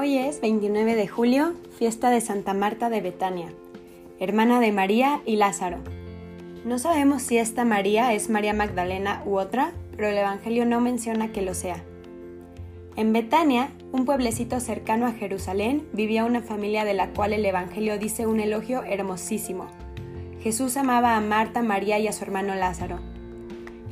Hoy es 29 de julio, fiesta de Santa Marta de Betania, hermana de María y Lázaro. No sabemos si esta María es María Magdalena u otra, pero el Evangelio no menciona que lo sea. En Betania, un pueblecito cercano a Jerusalén, vivía una familia de la cual el Evangelio dice un elogio hermosísimo. Jesús amaba a Marta, María y a su hermano Lázaro.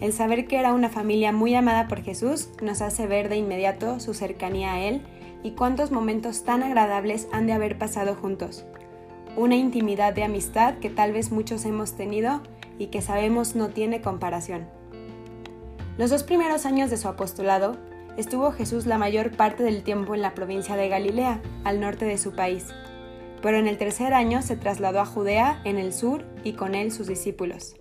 El saber que era una familia muy amada por Jesús nos hace ver de inmediato su cercanía a Él y cuántos momentos tan agradables han de haber pasado juntos. Una intimidad de amistad que tal vez muchos hemos tenido y que sabemos no tiene comparación. Los dos primeros años de su apostolado estuvo Jesús la mayor parte del tiempo en la provincia de Galilea, al norte de su país, pero en el tercer año se trasladó a Judea, en el sur, y con él sus discípulos.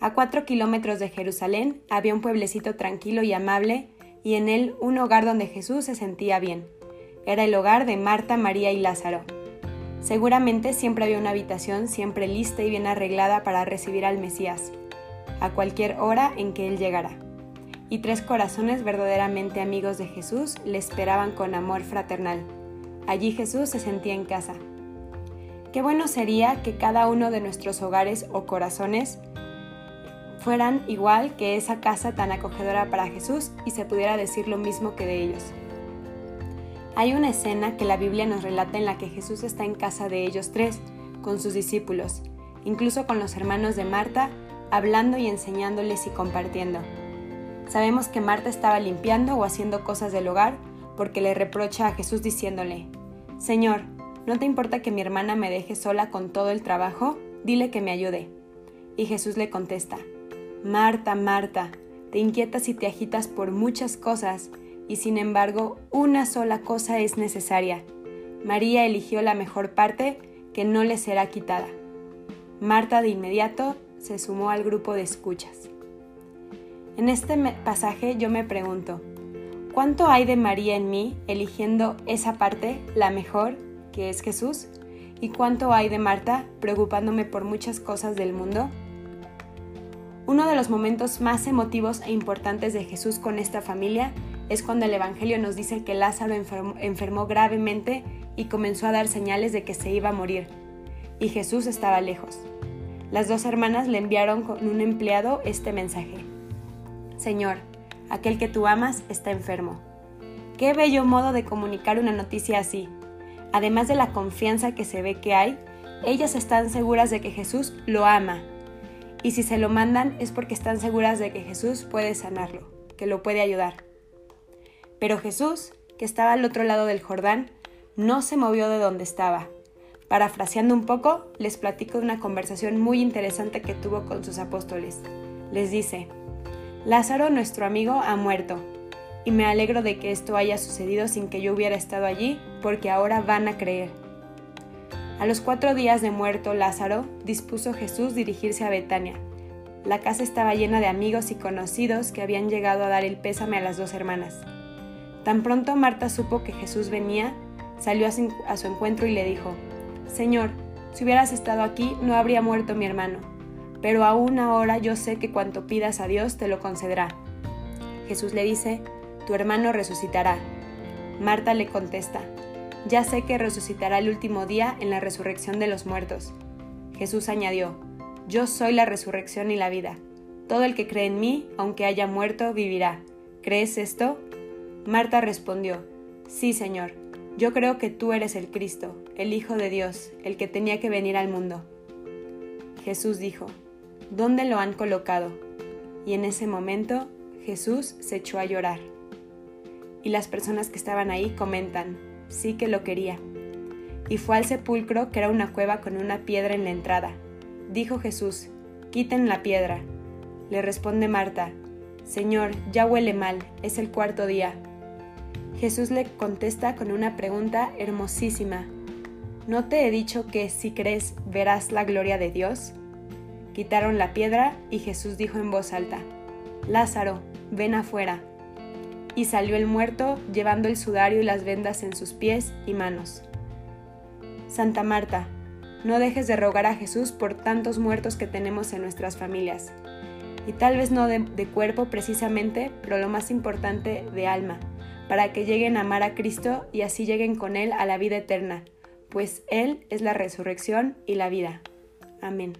A cuatro kilómetros de Jerusalén había un pueblecito tranquilo y amable, y en él un hogar donde Jesús se sentía bien. Era el hogar de Marta, María y Lázaro. Seguramente siempre había una habitación siempre lista y bien arreglada para recibir al Mesías, a cualquier hora en que él llegara. Y tres corazones verdaderamente amigos de Jesús le esperaban con amor fraternal. Allí Jesús se sentía en casa. Qué bueno sería que cada uno de nuestros hogares o corazones fueran igual que esa casa tan acogedora para Jesús y se pudiera decir lo mismo que de ellos. Hay una escena que la Biblia nos relata en la que Jesús está en casa de ellos tres, con sus discípulos, incluso con los hermanos de Marta, hablando y enseñándoles y compartiendo. Sabemos que Marta estaba limpiando o haciendo cosas del hogar porque le reprocha a Jesús diciéndole, Señor, ¿no te importa que mi hermana me deje sola con todo el trabajo? Dile que me ayude. Y Jesús le contesta, Marta, Marta, te inquietas y te agitas por muchas cosas, y sin embargo una sola cosa es necesaria. María eligió la mejor parte que no le será quitada. Marta de inmediato se sumó al grupo de escuchas. En este pasaje yo me pregunto, ¿cuánto hay de María en mí eligiendo esa parte, la mejor, que es Jesús? ¿Y cuánto hay de Marta preocupándome por muchas cosas del mundo? Uno de los momentos más emotivos e importantes de Jesús con esta familia es cuando el Evangelio nos dice que Lázaro enfermó, gravemente y comenzó a dar señales de que se iba a morir, y Jesús estaba lejos. Las dos hermanas le enviaron con un empleado este mensaje. Señor, aquel que tú amas está enfermo. Qué bello modo de comunicar una noticia así. Además de la confianza que se ve que hay, ellas están seguras de que Jesús lo ama y si se lo mandan es porque están seguras de que Jesús puede sanarlo, que lo puede ayudar. Pero Jesús, que estaba al otro lado del Jordán, no se movió de donde estaba. Parafraseando un poco, les platico de una conversación muy interesante que tuvo con sus apóstoles. Les dice, Lázaro, nuestro amigo, ha muerto, y me alegro de que esto haya sucedido sin que yo hubiera estado allí, porque ahora van a creer. A los cuatro días de muerto Lázaro, dispuso Jesús dirigirse a Betania. La casa estaba llena de amigos y conocidos que habían llegado a dar el pésame a las dos hermanas. Tan pronto Marta supo que Jesús venía, salió a su encuentro y le dijo, Señor, si hubieras estado aquí no habría muerto mi hermano, pero aún ahora yo sé que cuanto pidas a Dios te lo concederá. Jesús le dice, Tu hermano resucitará. Marta le contesta, ya sé que resucitará el último día en la resurrección de los muertos. Jesús añadió, Yo soy la resurrección y la vida. Todo el que cree en mí, aunque haya muerto, vivirá. ¿Crees esto? Marta respondió, Sí, Señor, yo creo que tú eres el Cristo, el Hijo de Dios, el que tenía que venir al mundo. Jesús dijo, ¿Dónde lo han colocado? Y en ese momento Jesús se echó a llorar. Y las personas que estaban ahí comentan, sí que lo quería. Y fue al sepulcro, que era una cueva con una piedra en la entrada. Dijo Jesús, quiten la piedra. Le responde Marta, Señor, ya huele mal, es el cuarto día. Jesús le contesta con una pregunta hermosísima. ¿No te he dicho que si crees verás la gloria de Dios? Quitaron la piedra y Jesús dijo en voz alta, Lázaro, ven afuera y salió el muerto llevando el sudario y las vendas en sus pies y manos. Santa Marta, no dejes de rogar a Jesús por tantos muertos que tenemos en nuestras familias, y tal vez no de, cuerpo precisamente, pero lo más importante de alma, para que lleguen a amar a Cristo y así lleguen con Él a la vida eterna, pues Él es la resurrección y la vida. Amén.